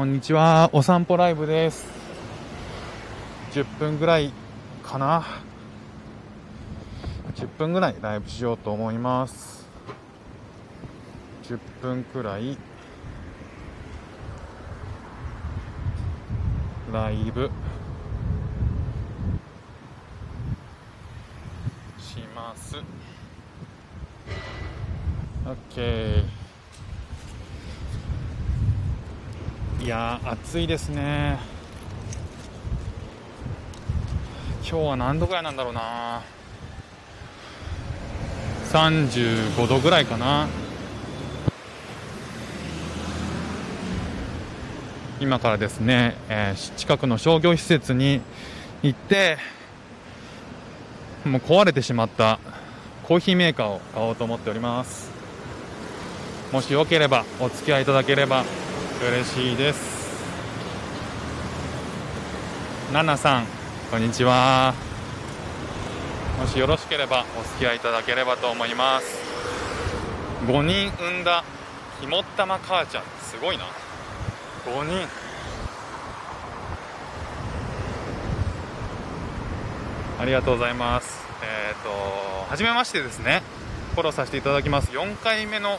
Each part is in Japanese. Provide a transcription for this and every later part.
こんにちは。お散歩ライブです。10分ぐらいかな。10分ぐらいライブしようと思います。10分くらいライブします。OK。いや暑いですね。今日は何度ぐらいなんだろうな。35度ぐらいかな。今からですね、えー近くの商業施設に行ってもう壊れてしまったコーヒーメーカーを買おうと思っております。もしよければお付き合いいただければ。嬉しいです。ナナさんこんにちは。もしよろしければお付き合いいただければと思います。5人産んだ肝っ玉母ちゃんすごいな。5人。ありがとうございます。えっ、と初めましてですね。フォローさせていただきます。4回目の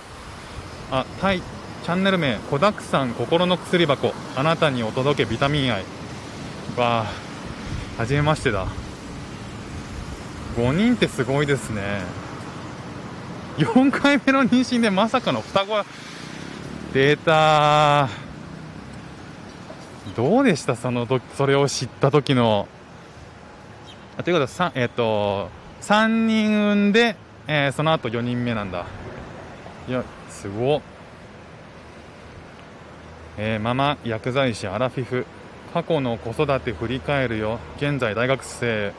あタイチャンネル名「子だくさん心の薬箱。あなたにお届けビタミン愛」わあ初めましてだ。5人ってすごいですね。4回目の妊娠でまさかの双子データ。どうでした？その時それを知った時の。あということはえっ、と3人産んで、えーその後4人目なんだ。いやすごっ。えーママ薬剤師アラフィフ。過去の子育て振り返るよ。現在大学生。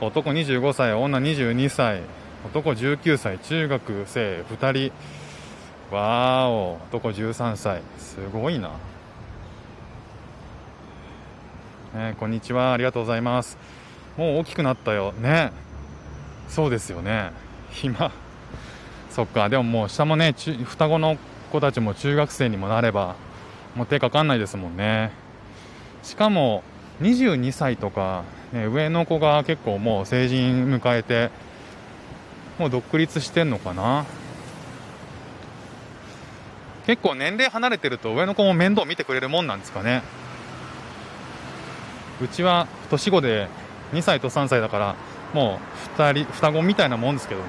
男25歳女22歳。男19歳中学生。2人。わーお。男13歳。すごいな、えーこんにちは。ありがとうございます。もう大きくなったよ。ね。そうですよね。暇そっか。でももう下もね双子の子たちも中学生にもなれば。もう手かかんないですもんね。しかも22歳とか、ね、上の子が結構もう成人迎えてもう独立してんのかな。結構年齢離れてると上の子も面倒見てくれるもんなんですかね。うちは年子で2歳と3歳だからもう2人双子みたいなもんですけどね。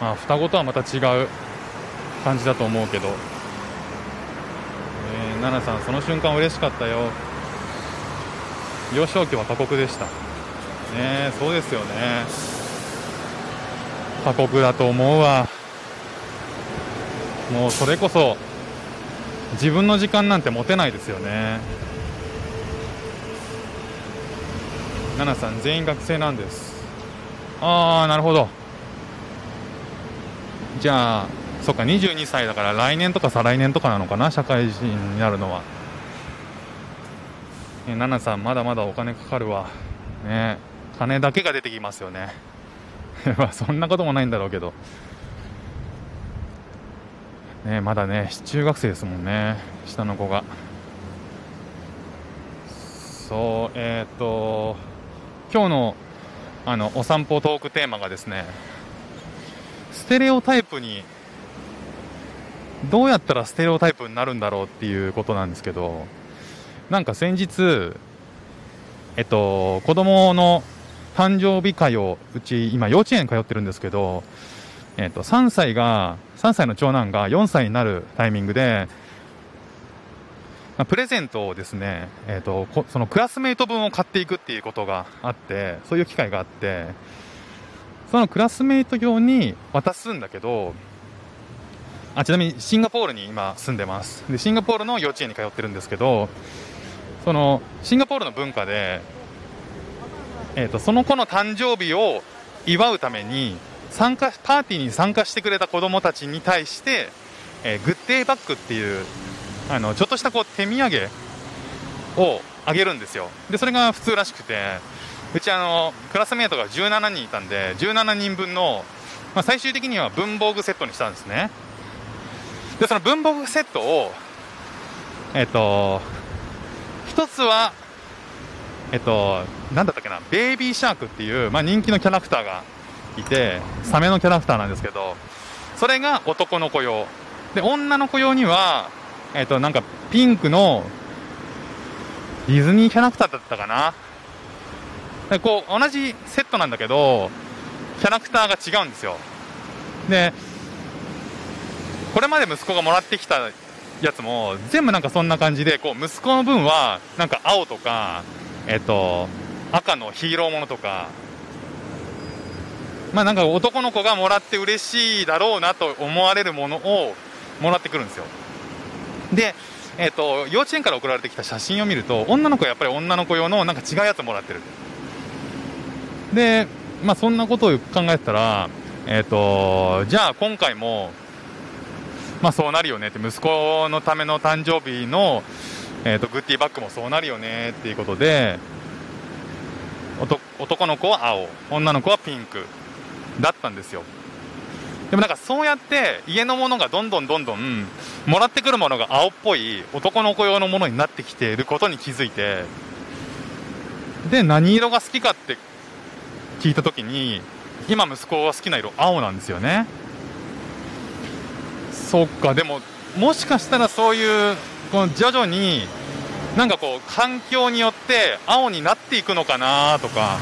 まあ双子とはまた違う感じだと思うけど、奈々さんその瞬間嬉しかったよ。幼少期は過酷でした。ねそうですよね。過酷だと思うわ。もうそれこそ自分の時間なんて持てないですよね。奈々さん全員学生なんです。ああなるほど。じゃあそっか22歳だから来年とか再来年とかなのかな社会人になるのは。え奈々さんまだまだお金かかるわ。ね金だけが出てきますよね。そんなこともないんだろうけど。ねまだね中学生ですもんね下の子が。そうえっ、と今日のあのお散歩トークテーマがですねステレオタイプにどうやったらステレオタイプになるんだろうっていうことなんですけどなんか先日えっと子供の誕生日会をうち今幼稚園通ってるんですけどえっと3歳が3歳の長男が4歳になるタイミングでプレゼントをですね、えっとこそのクラスメイト分を買っていくっていうことがあってそういう機会があってそのクラスメイト用に渡すんだけどあちなみにシンガポールに今住んでます。でシンガポールの幼稚園に通ってるんですけどそのシンガポールの文化で、えー、とその子の誕生日を祝うために参加パーティーに参加してくれた子どもたちに対して、えーグッデイバッグっていうあのちょっとしたこう手土産をあげるんですよ。でそれが普通らしくてうちあのクラスメートが17人いたんで17人分の、まあ、最終的には文房具セットにしたんですね。でその文房具セットをえっと、一つは、えっと、なんだったっけな、ベイビーシャークっていう、まあ、人気のキャラクターがいて、サメのキャラクターなんですけど、それが男の子用。で、女の子用には、えっと、なんかピンクのディズニーキャラクターだったかな。でこう、同じセットなんだけど、キャラクターが違うんですよ。で、これまで息子がもらってきたやつも、全部なんかそんな感じで、こう、息子の分は、なんか青とか、えっと、赤のヒーローものとか、まあなんか男の子がもらって嬉しいだろうなと思われるものをもらってくるんですよ。で、えっと、幼稚園から送られてきた写真を見ると、女の子はやっぱり女の子用のなんか違うやつもらってる。で、まあそんなことを考えてたら、えっと、じゃあ今回も、まあそうなるよねって、息子のための誕生日の、えっと、グッディバッグもそうなるよねっていうことで、男の子は青、女の子はピンクだったんですよ。でもなんかそうやって家のものがどんどんどんどんもらってくるものが青っぽい男の子用のものになってきていることに気づいてで何色が好きかって聞いた時に今息子が好きな色青なんですよねそっか。でももしかしたらそういうこの徐々になんかこう環境によって青になっていくのかなとか。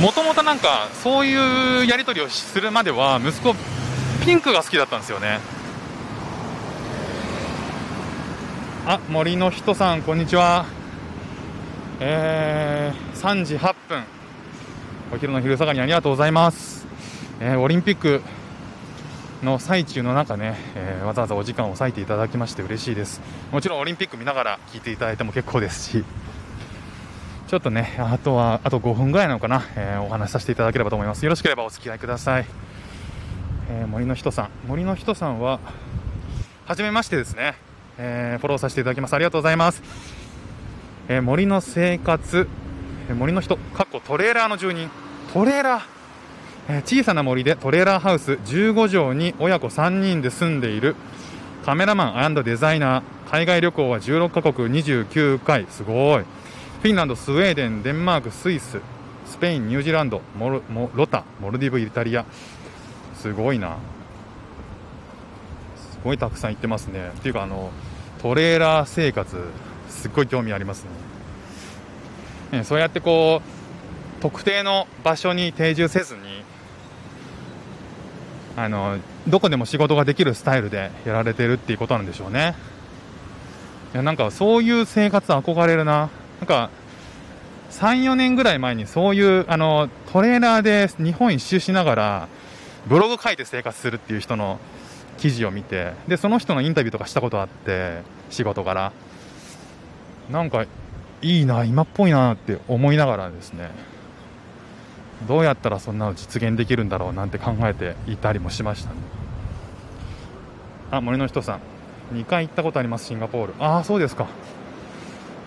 もともとなんかそういうやり取りをするまでは息子ピンクが好きだったんですよね。あ森の人さんこんにちは。えー、3時8分お昼の昼下がりありがとうございます、えー、オリンピックの最中の中ね、えー、わざわざお時間を割いていただきまして嬉しいですもちろんオリンピック見ながら聞いていただいても結構ですしちょっとね、あとは、あと5分ぐらいなのかな、えー、お話しさせていただければと思います。よろしければお付き合いください。えー、森の人さん。森の人さんは、はじめましてですね。えー、フォローさせていただきます。ありがとうございます。え森の生活、え森の人、かっこトレーラーの住人。トレーラー。小さな森でトレーラーハウス15畳に親子3人で住んでいるカメラマンデザイナー海外旅行は16カ国29回すごいフィンランド、スウェーデン、デンマーク、スイス、スペイン、ニュージーランド、モルモロタ、モルディブ、イタリア、すごいな、すごいたくさん行ってますね。っていうか、あのトレーラー生活、すっごい興味ありますね。ねそうやってこう特定の場所に定住せずにあのどこでも仕事ができるスタイルでやられてるっていうことなんでしょうね。いやなんかそういう生活憧れるな。なんか、3、4年ぐらい前にそういうあのトレーラーで日本一周しながらブログ書いて生活するっていう人の記事を見てでその人のインタビューとかしたことあって仕事から。なんかいいな今っぽいなって思いながらですね。どうやったらそんなの実現できるんだろうなんて考えていたりもしましたね。あ森の人さん。2回行ったことありますシンガポール。ああそうですか。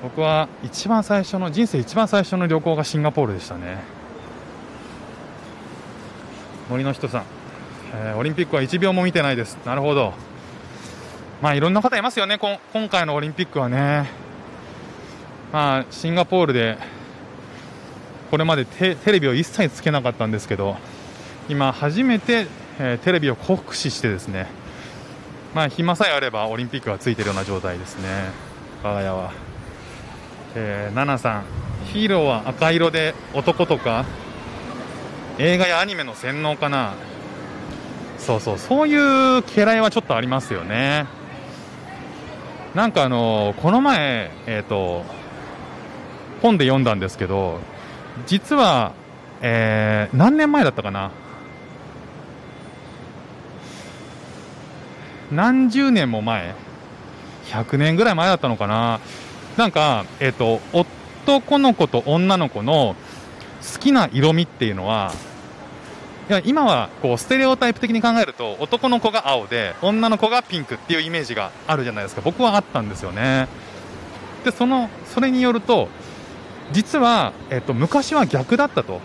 僕は一番最初の人生一番最初の旅行がシンガポールでしたね。森の人さん、えー、オリンピックは1秒も見てないです。なるほど。まあいろんな方いますよね。今回のオリンピックはね。まあシンガポールでこれまでテレビを一切つけなかったんですけど今初めて、えー、テレビを酷使してですねまあ暇さえあればオリンピックがついているような状態ですね。我が家は。えー、ナナさんヒーローは赤色で男とか映画やアニメの洗脳かな。そうそうそういう嫌いはちょっとありますよね。なんかあのこの前えっ、ー、と本で読んだんですけど実は、えー、何年前だったかな？何十年も前？100年ぐらい前だったのかな？なんか、えっ、ー、と、男の子と女の子の好きな色味っていうのは、いや今はこうステレオタイプ的に考えると男の子が青で女の子がピンクっていうイメージがあるじゃないですか。僕はあったんですよね。でそのそれによると実は、えっと、昔は逆だったと、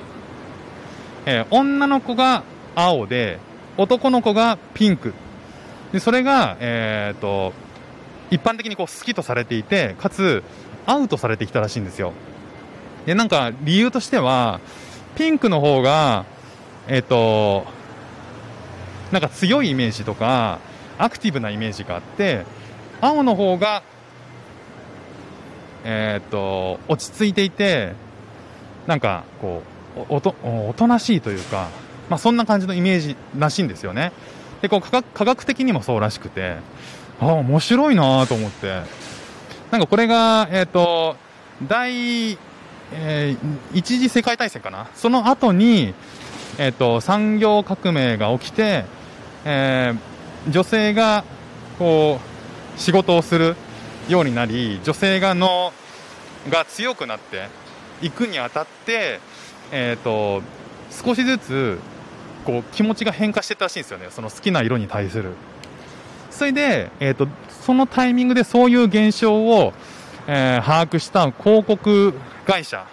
えー、女の子が青で男の子がピンク。でそれが、えーと一般的にこう好きとされていてかつアウトされてきたらしいんですよ。でなんか理由としてはピンクの方がえっ、となんか強いイメージとかアクティブなイメージがあって青の方がえっ、と落ち着いていてなんかこうおとおとなしいというか、まあ、そんな感じのイメージらしいんですよね。でこう科学科学的にもそうらしくてああ面白いなと思って。なんかこれがえっ、ー、と第、えー、一次世界大戦かな？その後にえっ、ー、と産業革命が起きて、えー、女性がこう仕事をする。ようになり女性がのが強くなっていくにあたって、えーと、少しずつこう気持ちが変化してたらしいんですよね。その好きな色に対する。それで、えーと、そのタイミングでそういう現象を、えー、把握した広告会社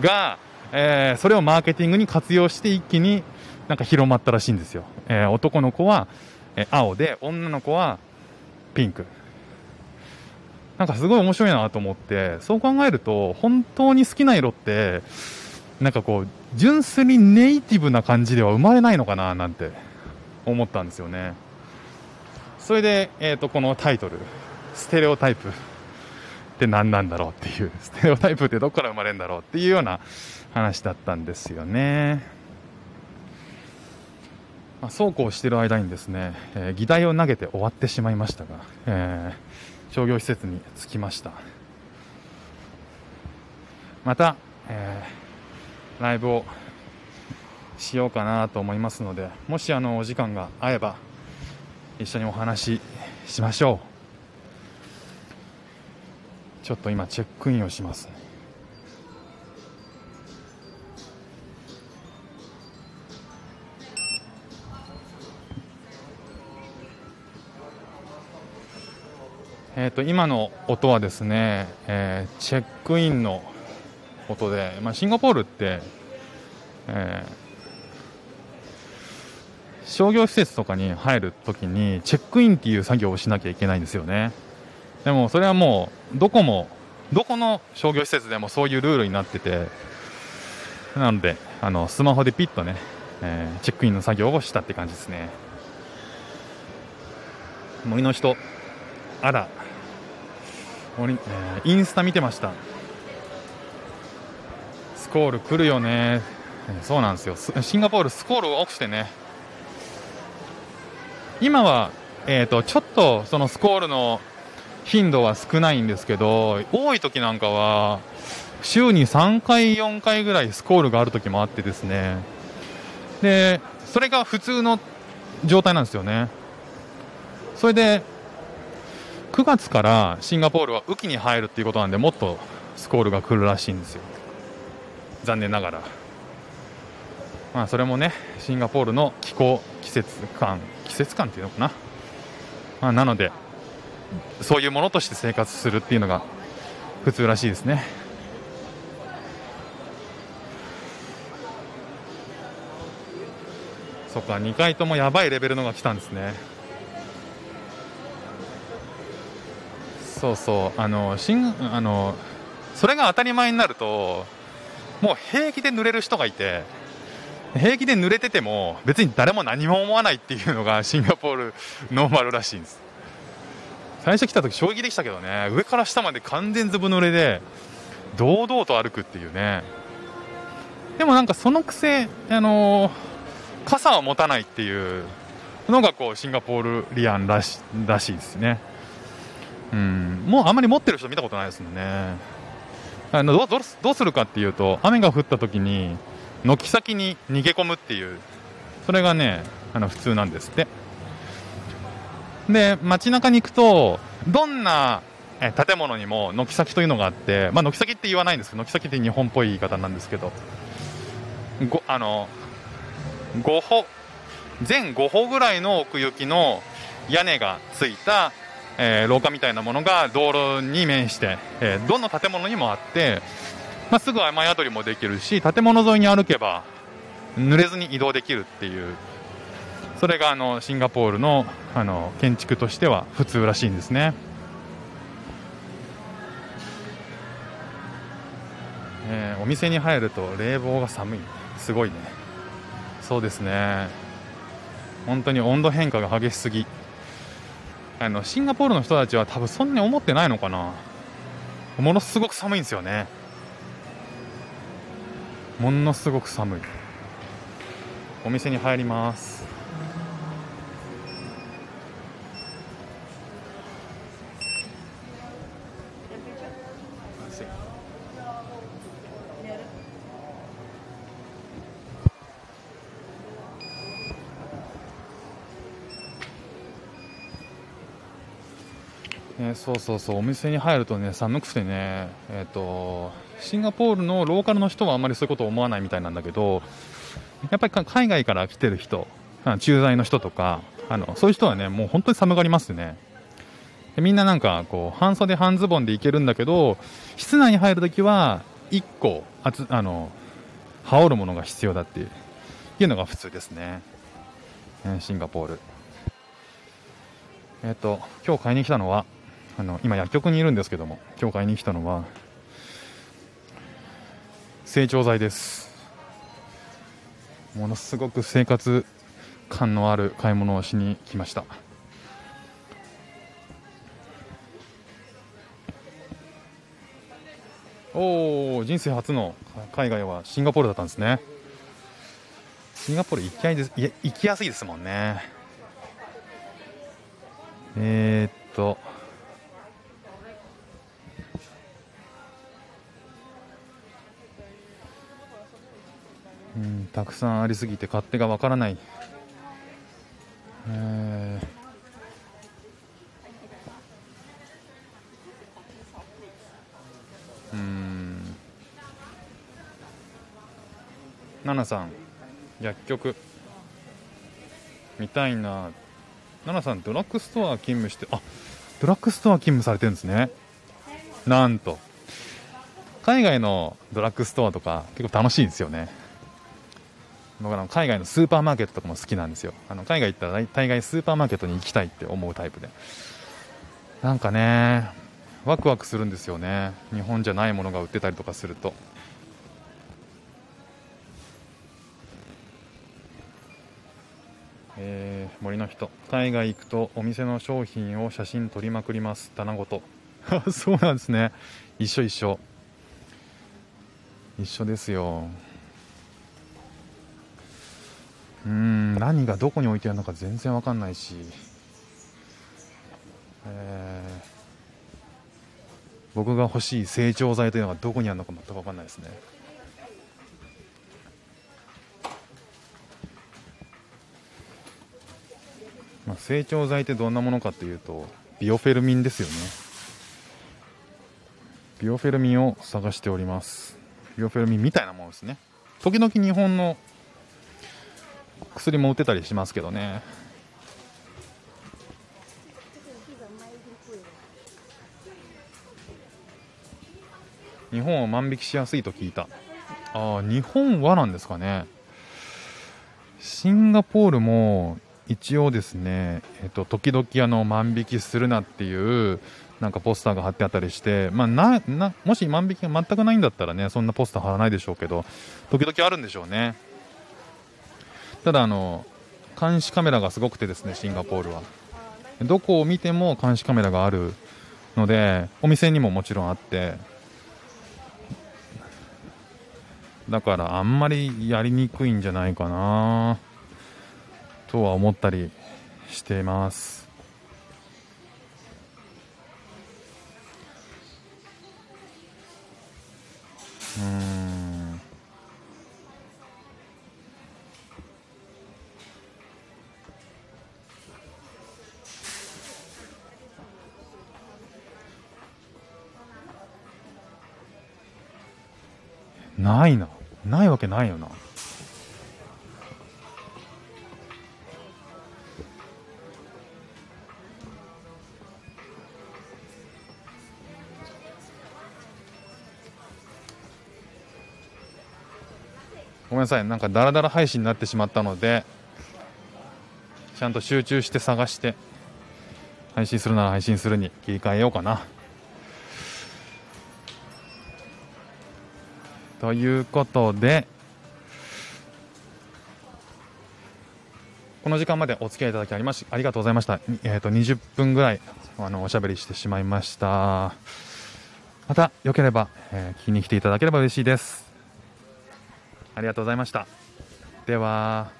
が、えー、それをマーケティングに活用して一気になんか広まったらしいんですよ、えー、男の子は、え青で女の子はピンク。なんかすごい面白いなと思ってそう考えると本当に好きな色ってなんかこう純粋にネイティブな感じでは生まれないのかななんて思ったんですよね。それで、えー、とこのタイトル「ステレオタイプ」って何なんだろうっていうステレオタイプってどこから生まれるんだろうっていうような話だったんですよね、まあ、そうこうしてる間にですね、えー、議題を投げて終わってしまいましたが、えー商業施設に着きました。また、えー、ライブをしようかなと思いますのでもしあのお時間が合えば一緒にお話ししましょう。ちょっと今チェックインをしますね。えーと、今の音はですね、えー、チェックインの音で、まあ、シンガポールって、えー、商業施設とかに入るときにチェックインっていう作業をしなきゃいけないんですよね。でもそれはもうどこもどこの商業施設でもそういうルールになっててなのであのスマホでピッとね、えー、チェックインの作業をしたって感じですね。森の人あらえ、インスタ見てました。スコール来るよね。そうなんですよ。シンガポールスコール多くてね。今は、えーと、ちょっとそのスコールの頻度は少ないんですけど多い時なんかは週に3回4回ぐらいスコールがある時もあってですね。でそれが普通の状態なんですよね。それで9月からシンガポールは雨季に入るっていうことなんでもっとスコールが来るらしいんですよ。残念ながら。まあそれもねシンガポールの気候季節感季節感っていうのかな、まあ、なのでそういうものとして生活するっていうのが普通らしいですね。そっか2回ともやばいレベルのが来たんですね。そうそう。あのしんあのそれが当たり前になるともう平気で濡れる人がいて平気で濡れてても別に誰も何も思わないっていうのがシンガポールノーマルらしいんです。最初来た時衝撃でしたけどね。上から下まで完全ずぶ濡れで堂々と歩くっていうね。でもなんかそのくせあの傘を持たないっていうのがこうシンガポールリアンらしらしいですね。うん、もうあんまり持ってる人見たことないですもんね。あのどどどうするかっていうと雨が降った時に軒先に逃げ込むっていう。それがねあの普通なんですって。で街中に行くとどんな建物にも軒先というのがあって、まあ、軒先って言わないんですけど軒先って日本っぽい言い方なんですけどごあの5歩全5歩ぐらいの奥行きの屋根がついたえー、廊下みたいなものが道路に面して、えー、どの建物にもあって、まあ、すぐ雨宿りもできるし建物沿いに歩けば濡れずに移動できるっていうそれがあのシンガポールのあの建築としては普通らしいんですね。えー、お店に入ると冷房が寒い。すごいね。そうですね。本当に温度変化が激しすぎ。あのシンガポールの人たちは多分そんなに思ってないのかな。ものすごく寒いんですよね。ものすごく寒い。お店に入ります。そうそうそうお店に入るとね寒くてね、えーと、シンガポールのローカルの人はあんまりそういうことを思わないみたいなんだけどやっぱり海外から来てる人駐在の人とかあのそういう人はねもう本当に寒がりますね。でみんななんかこう半袖半ズボンで行けるんだけど室内に入るときは1個あつあの羽織るものが必要だっていうのが普通ですねシンガポール。えっ、と今日買いに来たのはあの今薬局にいるんですけども今日買いに来たのは成長剤です。ものすごく生活感のある買い物をしに来ました。おお人生初の海外はシンガポールだったんですね。シンガポール行きやいですい行きやすいですもんね。えー、っとくさんありすぎて勝手がわからない、えー、うん。奈々さん薬局。みたいな。奈々さんドラッグストア勤務してあドラッグストア勤務されてるんですね。なんと。海外のドラッグストアとか結構楽しいんですよね。僕は海外のスーパーマーケットとかも好きなんですよ。あの海外行ったら大概スーパーマーケットに行きたいって思うタイプで。なんかねワクワクするんですよね。日本じゃないものが売ってたりとかすると。えー、森の人。海外行くとお店の商品を写真撮りまくります。棚ごと。そうなんですね。一緒一緒。一緒ですよ。うん何がどこに置いてあるのか全然わかんないし、えー、僕が欲しい成長剤というのがどこにあるのか全くわかんないですね。まあ、成長剤ってどんなものかというとビオフェルミンですよね。ビオフェルミンを探しております。ビオフェルミンみたいなものですね。時々日本の薬も売ってたりしますけどね。日本は万引きしやすいと聞いた。ああ日本はなんですかね。シンガポールも一応ですね、えっと、時々あの万引きするなっていうなんかポスターが貼ってあったりして、まあ、ななもし万引きが全くないんだったらねそんなポスター貼らないでしょうけど時々あるんでしょうね。ただあの監視カメラがすごくてですねシンガポールは。どこを見ても監視カメラがあるのでお店にももちろんあって。だからあんまりやりにくいんじゃないかなとは思ったりしています。うん。ないな。ないわけないよな。ごめんなさい。なんかダラダラ配信になってしまったのでちゃんと集中して探して配信するなら配信するに切り替えようかな。ということで、この時間までお付き合いいただきありましありがとうございました。えーと、20分ぐらいあのおしゃべりしてしまいました。またよければ、えー、聞きに来ていただければ嬉しいです。ありがとうございました。では、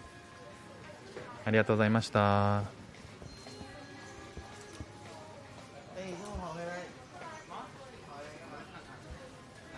ありがとうございました。